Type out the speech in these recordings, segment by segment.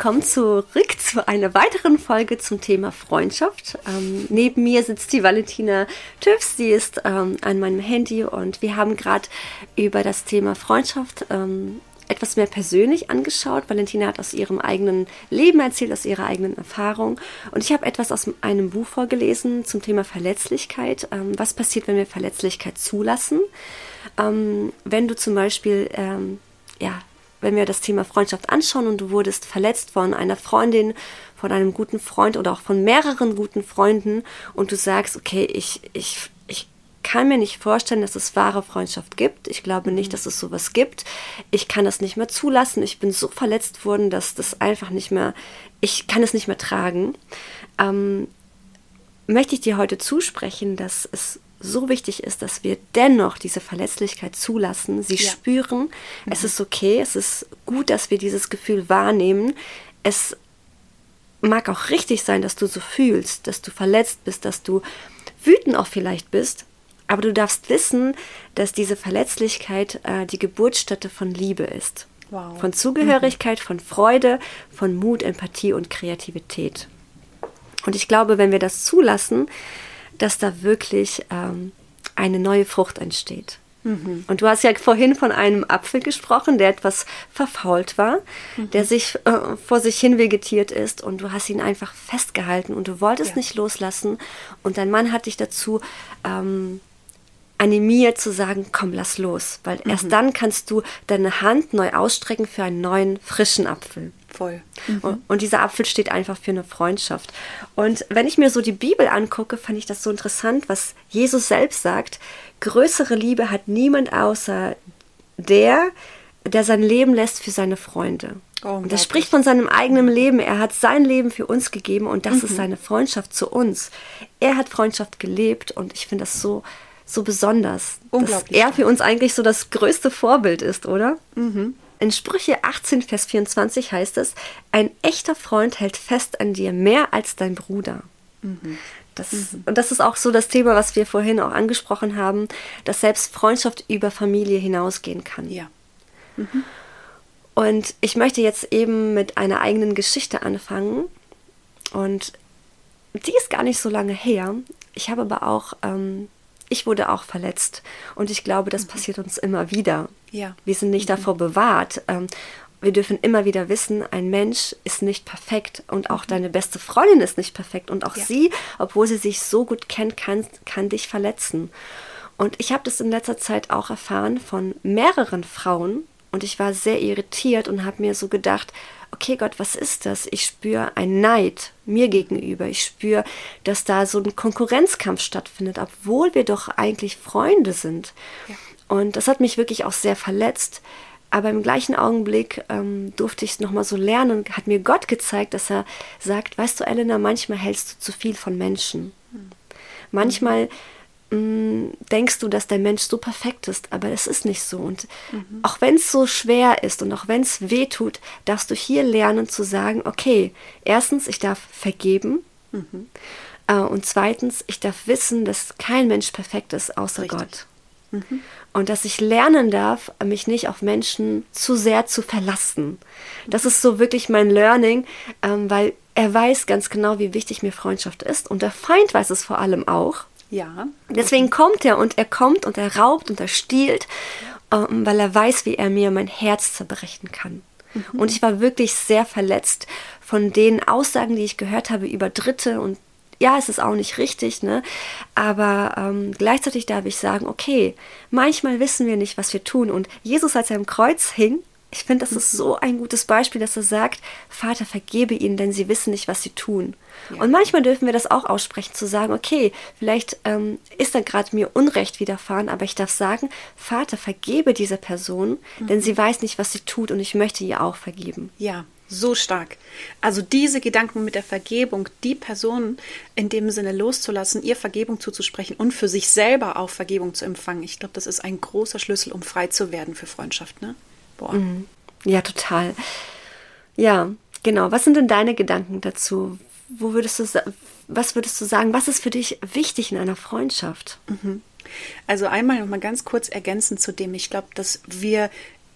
willkommen zurück zu einer weiteren Folge zum Thema Freundschaft. Ähm, neben mir sitzt die Valentina Tüfs, sie ist ähm, an meinem Handy und wir haben gerade über das Thema Freundschaft ähm, etwas mehr persönlich angeschaut. Valentina hat aus ihrem eigenen Leben erzählt, aus ihrer eigenen Erfahrung. Und ich habe etwas aus einem Buch vorgelesen zum Thema Verletzlichkeit. Ähm, was passiert, wenn wir Verletzlichkeit zulassen? Ähm, wenn du zum Beispiel ähm, ja, wenn wir das Thema Freundschaft anschauen und du wurdest verletzt von einer Freundin, von einem guten Freund oder auch von mehreren guten Freunden und du sagst, okay, ich, ich, ich kann mir nicht vorstellen, dass es wahre Freundschaft gibt. Ich glaube nicht, dass es sowas gibt. Ich kann das nicht mehr zulassen. Ich bin so verletzt worden, dass das einfach nicht mehr, ich kann es nicht mehr tragen. Ähm, möchte ich dir heute zusprechen, dass es so wichtig ist, dass wir dennoch diese Verletzlichkeit zulassen, sie ja. spüren. Mhm. Es ist okay, es ist gut, dass wir dieses Gefühl wahrnehmen. Es mag auch richtig sein, dass du so fühlst, dass du verletzt bist, dass du wütend auch vielleicht bist. Aber du darfst wissen, dass diese Verletzlichkeit äh, die Geburtsstätte von Liebe ist. Wow. Von Zugehörigkeit, mhm. von Freude, von Mut, Empathie und Kreativität. Und ich glaube, wenn wir das zulassen, dass da wirklich ähm, eine neue Frucht entsteht. Mhm. Und du hast ja vorhin von einem Apfel gesprochen, der etwas verfault war, mhm. der sich äh, vor sich hin vegetiert ist und du hast ihn einfach festgehalten und du wolltest ja. nicht loslassen und dein Mann hat dich dazu ähm, animiert zu sagen, komm, lass los, weil mhm. erst dann kannst du deine Hand neu ausstrecken für einen neuen, frischen Apfel. Voll. Mhm. Und dieser Apfel steht einfach für eine Freundschaft. Und wenn ich mir so die Bibel angucke, fand ich das so interessant, was Jesus selbst sagt. Größere Liebe hat niemand außer der, der sein Leben lässt für seine Freunde. Oh, und das spricht von seinem eigenen Leben. Er hat sein Leben für uns gegeben und das mhm. ist seine Freundschaft zu uns. Er hat Freundschaft gelebt und ich finde das so so besonders, dass er für uns eigentlich so das größte Vorbild ist, oder? Mhm. In Sprüche 18, Vers 24 heißt es, ein echter Freund hält fest an dir mehr als dein Bruder. Mhm. Das, mhm. Und das ist auch so das Thema, was wir vorhin auch angesprochen haben, dass selbst Freundschaft über Familie hinausgehen kann. Ja. Mhm. Und ich möchte jetzt eben mit einer eigenen Geschichte anfangen. Und die ist gar nicht so lange her. Ich habe aber auch ähm, ich wurde auch verletzt. Und ich glaube, das mhm. passiert uns immer wieder. Ja. Wir sind nicht mhm. davor bewahrt. Ähm, wir dürfen immer wieder wissen, ein Mensch ist nicht perfekt und auch mhm. deine beste Freundin ist nicht perfekt. Und auch ja. sie, obwohl sie sich so gut kennt, kann, kann dich verletzen. Und ich habe das in letzter Zeit auch erfahren von mehreren Frauen. Und ich war sehr irritiert und habe mir so gedacht, okay Gott, was ist das? Ich spüre ein Neid mir gegenüber. Ich spüre, dass da so ein Konkurrenzkampf stattfindet, obwohl wir doch eigentlich Freunde sind. Ja. Und das hat mich wirklich auch sehr verletzt. Aber im gleichen Augenblick ähm, durfte ich es nochmal so lernen und hat mir Gott gezeigt, dass er sagt, weißt du, Elena, manchmal hältst du zu viel von Menschen. Hm. Manchmal Mm, denkst du, dass der Mensch so perfekt ist, aber es ist nicht so. Und mhm. auch wenn es so schwer ist und auch wenn es weh tut, darfst du hier lernen zu sagen, okay, erstens, ich darf vergeben. Mhm. Äh, und zweitens, ich darf wissen, dass kein Mensch perfekt ist, außer Richtig. Gott. Mhm. Und dass ich lernen darf, mich nicht auf Menschen zu sehr zu verlassen. Das ist so wirklich mein Learning, ähm, weil er weiß ganz genau, wie wichtig mir Freundschaft ist. Und der Feind weiß es vor allem auch. Ja. Deswegen kommt er und er kommt und er raubt und er stiehlt, ähm, weil er weiß, wie er mir mein Herz zerbrechen kann. Mhm. Und ich war wirklich sehr verletzt von den Aussagen, die ich gehört habe über Dritte und ja, es ist auch nicht richtig, ne? Aber ähm, gleichzeitig darf ich sagen, okay, manchmal wissen wir nicht, was wir tun. Und Jesus, als er am Kreuz hing, ich finde, das ist so ein gutes Beispiel, dass er sagt, Vater, vergebe ihnen, denn sie wissen nicht, was sie tun. Ja. Und manchmal dürfen wir das auch aussprechen, zu sagen, okay, vielleicht ähm, ist da gerade mir Unrecht widerfahren, aber ich darf sagen, Vater, vergebe dieser Person, mhm. denn sie weiß nicht, was sie tut und ich möchte ihr auch vergeben. Ja, so stark. Also diese Gedanken mit der Vergebung, die Person in dem Sinne loszulassen, ihr Vergebung zuzusprechen und für sich selber auch Vergebung zu empfangen. Ich glaube, das ist ein großer Schlüssel, um frei zu werden für Freundschaft. Ne? Boah. Mhm. Ja, total. Ja, genau. Was sind denn deine Gedanken dazu? Wo würdest du, was würdest du sagen? Was ist für dich wichtig in einer Freundschaft? Mhm. Also einmal noch mal ganz kurz ergänzend zu dem. Ich glaube, dass wir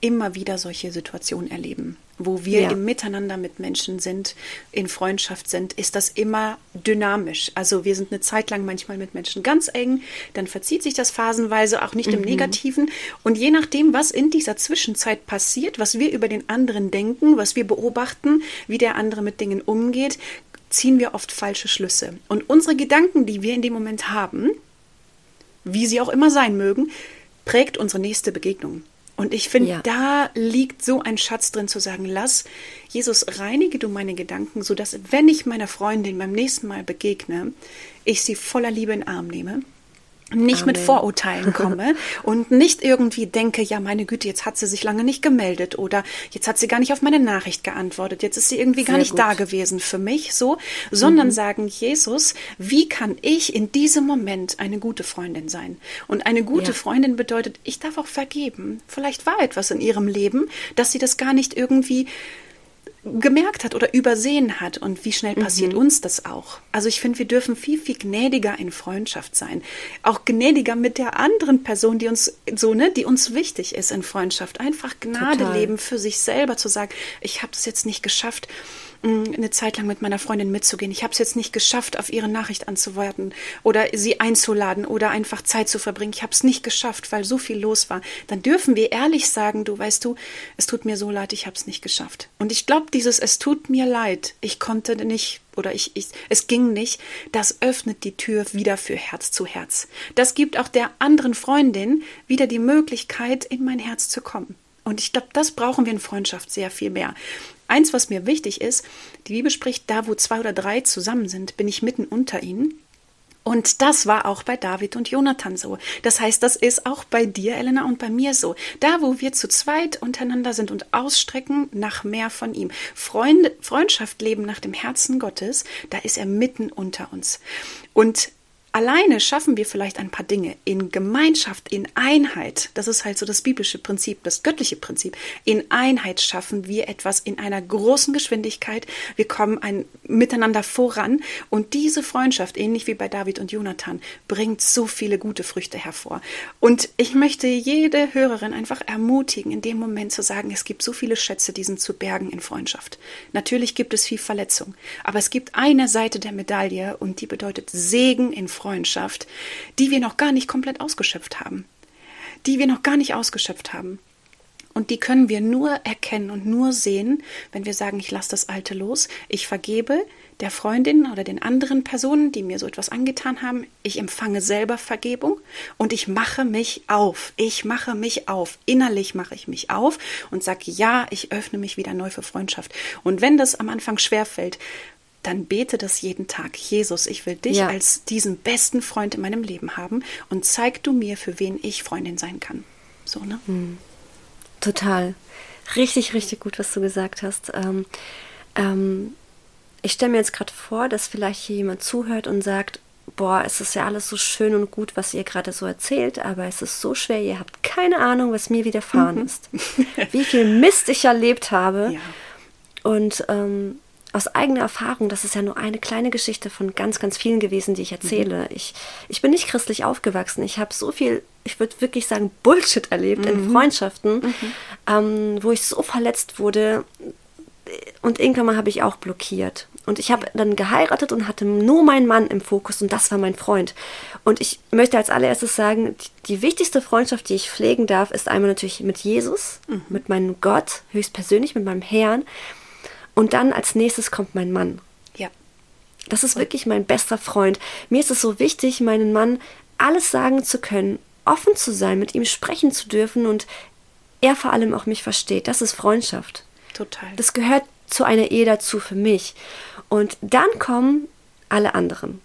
immer wieder solche Situationen erleben. Wo wir Ja. im Miteinander mit Menschen sind, in Freundschaft sind, ist das immer dynamisch. Also wir sind eine Zeit lang manchmal mit Menschen ganz eng, dann verzieht sich das phasenweise, auch nicht im Negativen. Und je nachdem, was in dieser Zwischenzeit passiert, was wir über den anderen denken, was wir beobachten, wie der andere mit Dingen umgeht, ziehen wir oft falsche Schlüsse. Und unsere Gedanken, die wir in dem Moment haben, wie sie auch immer sein mögen, prägt unsere nächste Begegnung. Und ich finde, Ja. da liegt so ein Schatz drin zu sagen, lass Jesus, reinige du meine Gedanken, sodass, wenn ich meiner Freundin beim nächsten Mal begegne, ich sie voller Liebe in den Arm nehme, nicht mit Amen. Vorurteilen komme und nicht irgendwie denke, ja, meine Güte, jetzt hat sie sich lange nicht gemeldet oder jetzt hat sie gar nicht auf meine Nachricht geantwortet, jetzt ist sie irgendwie gar Sehr nicht gut. da gewesen für mich, so, sondern sagen, Jesus, wie kann ich in diesem Moment eine gute Freundin sein? Und eine gute Ja. Freundin bedeutet, ich darf auch vergeben. Vielleicht war etwas in ihrem Leben, dass sie das gar nicht irgendwie gemerkt hat oder übersehen hat und wie schnell passiert uns das auch. Also ich finde, wir dürfen viel, viel gnädiger in Freundschaft sein. Auch gnädiger mit der anderen Person, die uns so, ne, die uns wichtig ist in Freundschaft. Einfach Gnade Total. leben für sich selber, zu sagen, ich habe es jetzt nicht geschafft, eine Zeit lang mit meiner Freundin mitzugehen. Ich habe es jetzt nicht geschafft, auf ihre Nachricht anzuwarten oder sie einzuladen oder einfach Zeit zu verbringen. Ich habe es nicht geschafft, weil so viel los war. Dann dürfen wir ehrlich sagen, du weißt du, es tut mir so leid, ich habe es nicht geschafft. Und ich glaube, dieses es tut mir leid, ich konnte nicht oder ich, ich es ging nicht, das öffnet die Tür wieder für Herz zu Herz. Das gibt auch der anderen Freundin wieder die Möglichkeit, in mein Herz zu kommen. Und ich glaube, das brauchen wir in Freundschaft sehr viel mehr. Eins, was mir wichtig ist, die Bibel spricht, da wo zwei oder drei zusammen sind, bin ich mitten unter ihnen. Und das war auch bei David und Jonathan so. Das heißt, das ist auch bei dir, Elena, und bei mir so. Da, wo wir zu zweit untereinander sind und ausstrecken nach mehr von ihm. Freunde, Freundschaft leben nach dem Herzen Gottes, da ist er mitten unter uns. Und Alleine schaffen wir vielleicht ein paar Dinge in Gemeinschaft, in Einheit. Das ist halt so das biblische Prinzip, das göttliche Prinzip. In Einheit schaffen wir etwas in einer großen Geschwindigkeit. Wir kommen ein, miteinander voran. Und diese Freundschaft, ähnlich wie bei David und Jonathan, bringt so viele gute Früchte hervor. Und ich möchte jede Hörerin einfach ermutigen, in dem Moment zu sagen, es gibt so viele Schätze, die sind zu bergen in Freundschaft. Natürlich gibt es viel Verletzung. Aber es gibt eine Seite der Medaille und die bedeutet Segen in Freundschaft, die wir noch gar nicht komplett ausgeschöpft haben. Die wir noch gar nicht ausgeschöpft haben. Und die können wir nur erkennen und nur sehen, wenn wir sagen, ich lasse das Alte los, ich vergebe der Freundin oder den anderen Personen, die mir so etwas angetan haben, ich empfange selber Vergebung und ich mache mich auf. Ich mache mich auf. Innerlich mache ich mich auf und sage, ja, ich öffne mich wieder neu für Freundschaft. Und wenn das am Anfang schwerfällt, dann bete das jeden Tag. Jesus, ich will dich Ja. als diesen besten Freund in meinem Leben haben und zeig du mir, für wen ich Freundin sein kann. So, ne? Total. Richtig, richtig gut, was du gesagt hast. Ähm, ähm, ich stelle mir jetzt gerade vor, dass vielleicht hier jemand zuhört und sagt, boah, es ist ja alles so schön und gut, was ihr gerade so erzählt, aber es ist so schwer, ihr habt keine Ahnung, was mir widerfahren ist. Wie viel Mist ich erlebt habe. Ja. Und ähm, aus eigener Erfahrung, das ist ja nur eine kleine Geschichte von ganz, ganz vielen gewesen, die ich erzähle. Ich, ich bin nicht christlich aufgewachsen. Ich habe so viel, ich würde wirklich sagen, Bullshit erlebt in Freundschaften, ähm, wo ich so verletzt wurde. Und irgendwann mal habe ich auch blockiert. Und ich habe dann geheiratet und hatte nur meinen Mann im Fokus und das war mein Freund. Und ich möchte als allererstes sagen, die, die wichtigste Freundschaft, die ich pflegen darf, ist einmal natürlich mit Jesus, mit meinem Gott, höchstpersönlich, mit meinem Herrn. Und dann als nächstes kommt mein Mann. Ja. Das ist wirklich mein bester Freund. Mir ist es so wichtig, meinen Mann alles sagen zu können, offen zu sein, mit ihm sprechen zu dürfen und er vor allem auch mich versteht. Das ist Freundschaft. Total. Das gehört zu einer Ehe dazu für mich. Und dann kommen alle anderen.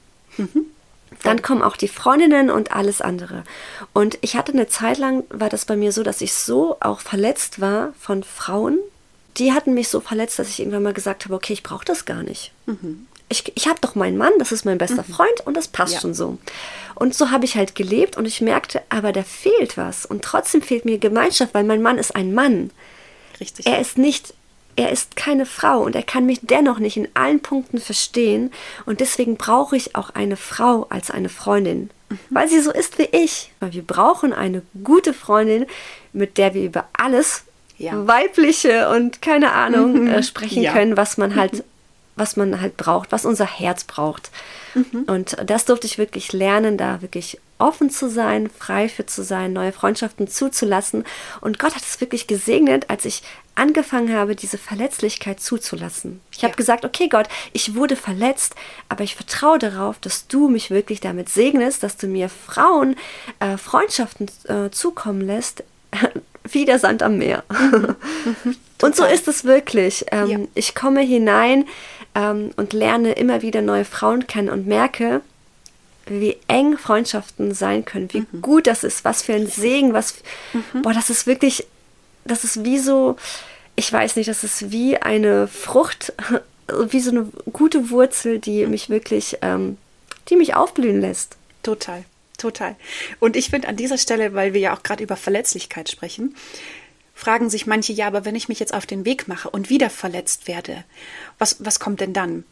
Dann kommen auch die Freundinnen und alles andere. Und ich hatte eine Zeit lang, war das bei mir so, dass ich so auch verletzt war von Frauen. Die hatten mich so verletzt, dass ich irgendwann mal gesagt habe, okay, ich brauche das gar nicht. Ich, ich habe doch meinen Mann, das ist mein bester Freund und das passt Ja. schon so. Und so habe ich halt gelebt und ich merkte, aber da fehlt was. Und trotzdem fehlt mir Gemeinschaft, weil mein Mann ist ein Mann. Richtig. Er ist nicht, er ist keine Frau und er kann mich dennoch nicht in allen Punkten verstehen. Und deswegen brauche ich auch eine Frau als eine Freundin. Weil sie so ist wie ich. Weil wir brauchen eine gute Freundin, mit der wir über alles ja. weibliche und keine Ahnung mhm. äh, sprechen ja. können, was man halt, mhm. was man halt braucht, was unser Herz braucht. Mhm. Und das durfte ich wirklich lernen, da wirklich offen zu sein, frei für zu sein, neue Freundschaften zuzulassen. Und Gott hat es wirklich gesegnet, als ich angefangen habe, diese Verletzlichkeit zuzulassen. Ich ja. habe gesagt, okay Gott, ich wurde verletzt, aber ich vertraue darauf, dass du mich wirklich damit segnest, dass du mir Frauen äh, Freundschaften äh, zukommen lässt, wie der Sand am Meer. Mhm. Mhm. und so ist es wirklich. Ähm, ja. Ich komme hinein ähm, und lerne immer wieder neue Frauen kennen und merke, wie eng Freundschaften sein können, wie mhm. gut das ist, was für ein Segen, was, mhm. boah, das ist wirklich, das ist wie so, ich weiß nicht, das ist wie eine Frucht, wie so eine gute Wurzel, die mhm. mich wirklich, ähm, die mich aufblühen lässt. Total, total. Und ich finde an dieser Stelle, weil wir ja auch gerade über Verletzlichkeit sprechen, fragen sich manche, ja, aber wenn ich mich jetzt auf den Weg mache und wieder verletzt werde, was, was kommt denn dann?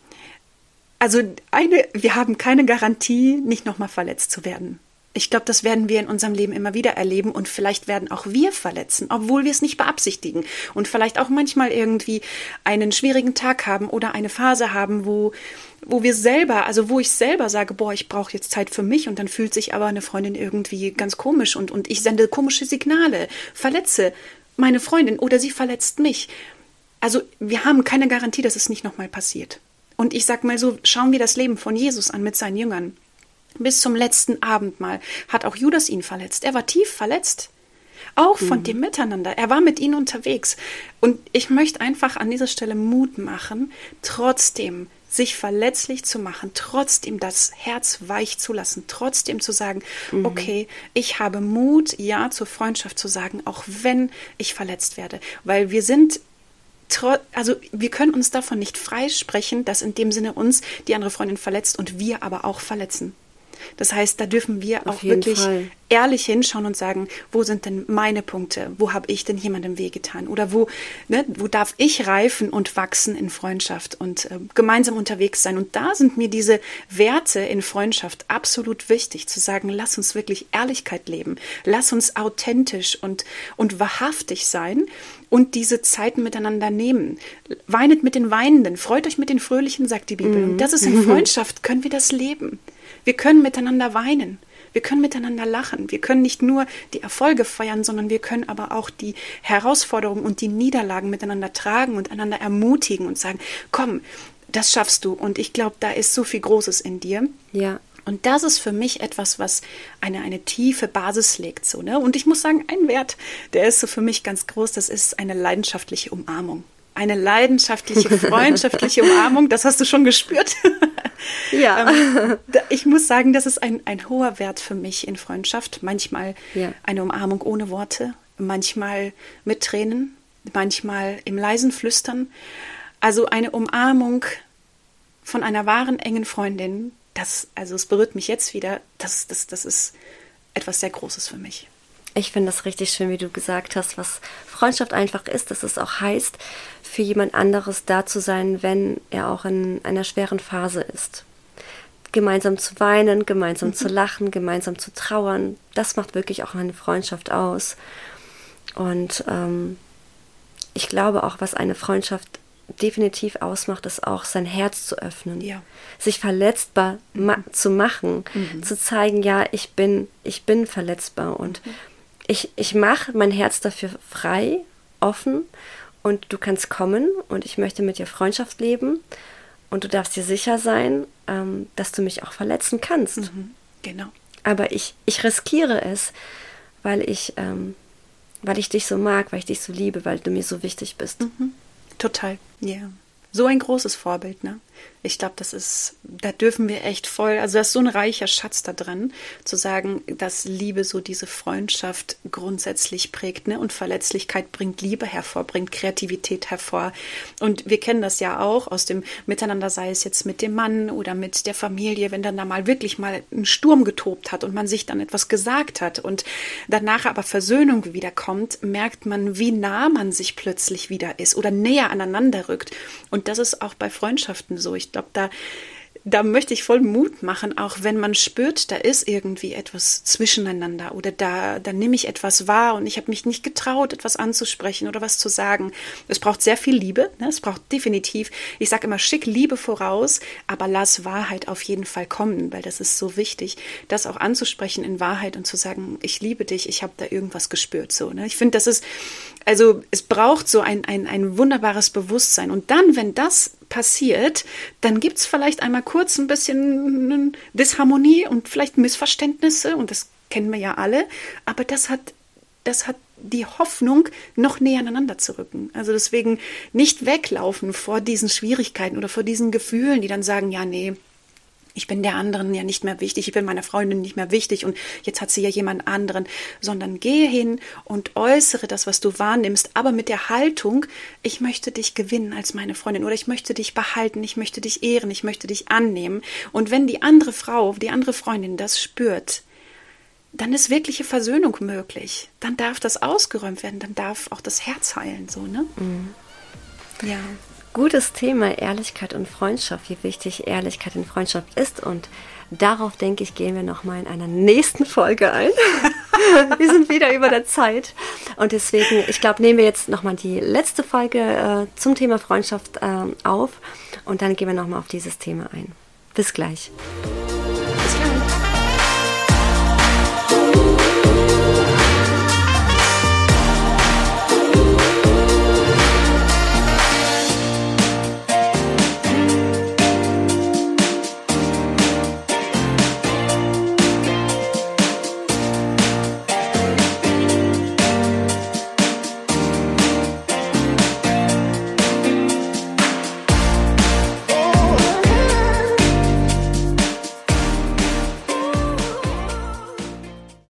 Also eine, wir haben keine Garantie, nicht nochmal verletzt zu werden. Ich glaube, das werden wir in unserem Leben immer wieder erleben und vielleicht werden auch wir verletzen, obwohl wir es nicht beabsichtigen und vielleicht auch manchmal irgendwie einen schwierigen Tag haben oder eine Phase haben, wo wo wir selber, also wo ich selber sage, boah, ich brauche jetzt Zeit für mich und dann fühlt sich aber eine Freundin irgendwie ganz komisch und und ich sende komische Signale, verletze meine Freundin oder sie verletzt mich. Also wir haben keine Garantie, dass es nicht nochmal passiert. Und ich sag mal so, schauen wir das Leben von Jesus an mit seinen Jüngern. Bis zum letzten Abendmahl hat auch Judas ihn verletzt. Er war tief verletzt. Auch von mhm. dem Miteinander. Er war mit ihnen unterwegs. Und ich möchte einfach an dieser Stelle Mut machen, trotzdem sich verletzlich zu machen, trotzdem das Herz weich zu lassen, trotzdem zu sagen, mhm. okay, ich habe Mut, ja zur Freundschaft zu sagen, auch wenn ich verletzt werde. Weil wir sind also wir können uns davon nicht freisprechen, dass in dem Sinne uns die andere Freundin verletzt und wir aber auch verletzen. Das heißt, da dürfen wir Auf auch wirklich Fall. ehrlich hinschauen und sagen, wo sind denn meine Punkte? Wo habe ich denn jemandem wehgetan? Oder wo, ne, wo darf ich reifen und wachsen in Freundschaft und äh, gemeinsam unterwegs sein? Und da sind mir diese Werte in Freundschaft absolut wichtig, zu sagen, lass uns wirklich Ehrlichkeit leben. Lass uns authentisch und, und wahrhaftig sein und diese Zeiten miteinander nehmen. Weinet mit den Weinenden, freut euch mit den Fröhlichen, sagt die Bibel. Und das ist in Freundschaft, können wir das leben. Wir können miteinander weinen. Wir können miteinander lachen. Wir können nicht nur die Erfolge feiern, sondern wir können aber auch die Herausforderungen und die Niederlagen miteinander tragen und einander ermutigen und sagen, komm, das schaffst du. Und ich glaube, da ist so viel Großes in dir. Ja. Und das ist für mich etwas, was eine, eine tiefe Basis legt. So, ne? Und ich muss sagen, ein Wert, der ist so für mich ganz groß, das ist eine leidenschaftliche Umarmung. Eine leidenschaftliche, freundschaftliche Umarmung, das hast du schon gespürt. Ja. ähm, ich muss sagen, das ist ein, ein hoher Wert für mich in Freundschaft. Manchmal ja. eine Umarmung ohne Worte, manchmal mit Tränen, manchmal im leisen Flüstern. Also eine Umarmung von einer wahren engen Freundin, das, also es berührt mich jetzt wieder, das, das, das ist etwas sehr Großes für mich. Ich finde das richtig schön, wie du gesagt hast, was Freundschaft einfach ist, dass es auch heißt, für jemand anderes da zu sein, wenn er auch in einer schweren Phase ist. Gemeinsam zu weinen, gemeinsam mhm. zu lachen, gemeinsam zu trauern, das macht wirklich auch eine Freundschaft aus. Und ähm, ich glaube auch, was eine Freundschaft definitiv ausmacht, ist auch sein Herz zu öffnen, ja. sich verletzbar ma zu machen, mhm. zu zeigen, ja, ich bin, ich bin verletzbar und mhm ich, ich mache mein Herz dafür frei, offen und du kannst kommen und ich möchte mit dir Freundschaft leben und du darfst dir sicher sein, ähm, dass du mich auch verletzen kannst. Mhm, genau. Aber ich, ich riskiere es, weil ich, ähm, weil ich dich so mag, weil ich dich so liebe, weil du mir so wichtig bist. Mhm. Total, ja. Yeah. So ein großes Vorbild, ne? Ich glaube, das ist, da dürfen wir echt voll, also da ist so ein reicher Schatz da drin, zu sagen, dass Liebe so diese Freundschaft grundsätzlich prägt, ne? Und Verletzlichkeit bringt Liebe hervor, bringt Kreativität hervor. Und wir kennen das ja auch aus dem Miteinander, sei es jetzt mit dem Mann oder mit der Familie, wenn dann da mal wirklich mal ein Sturm getobt hat und man sich dann etwas gesagt hat und danach aber Versöhnung wiederkommt, merkt man, wie nah man sich plötzlich wieder ist oder näher aneinander rückt. Und das ist auch bei Freundschaften so. Ich glaube, da da möchte ich voll Mut machen, auch wenn man spürt, da ist irgendwie etwas zwischeneinander oder da, da nehme ich etwas wahr und ich habe mich nicht getraut, etwas anzusprechen oder was zu sagen. Es braucht sehr viel Liebe, ne? es braucht definitiv, ich sage immer, schick Liebe voraus, aber lass Wahrheit auf jeden Fall kommen, weil das ist so wichtig, das auch anzusprechen in Wahrheit und zu sagen, ich liebe dich, ich habe da irgendwas gespürt. So, ne? Ich finde, das ist, also es braucht so ein, ein, ein wunderbares Bewusstsein. Und dann, wenn das passiert, dann gibt es vielleicht einmal kurz ein bisschen Disharmonie und vielleicht Missverständnisse und das kennen wir ja alle, aber das hat, das hat die Hoffnung, noch näher aneinander zu rücken. Also deswegen nicht weglaufen vor diesen Schwierigkeiten oder vor diesen Gefühlen, die dann sagen, ja, nee, ich bin der anderen ja nicht mehr wichtig, ich bin meiner Freundin nicht mehr wichtig und jetzt hat sie ja jemand anderen, sondern gehe hin und äußere das, was du wahrnimmst, aber mit der Haltung, ich möchte dich gewinnen als meine Freundin oder ich möchte dich behalten, ich möchte dich ehren, ich möchte dich annehmen. Und wenn die andere Frau, die andere Freundin das spürt, dann ist wirkliche Versöhnung möglich. Dann darf das ausgeräumt werden, dann darf auch das Herz heilen, so, ne? Mhm. Ja. Gutes Thema Ehrlichkeit und Freundschaft, wie wichtig Ehrlichkeit in Freundschaft ist. Und darauf, denke ich, gehen wir nochmal in einer nächsten Folge ein. wir sind wieder über der Zeit. Und deswegen, ich glaube, nehmen wir jetzt nochmal die letzte Folge äh, zum Thema Freundschaft äh, auf. Und dann gehen wir nochmal auf dieses Thema ein. Bis gleich.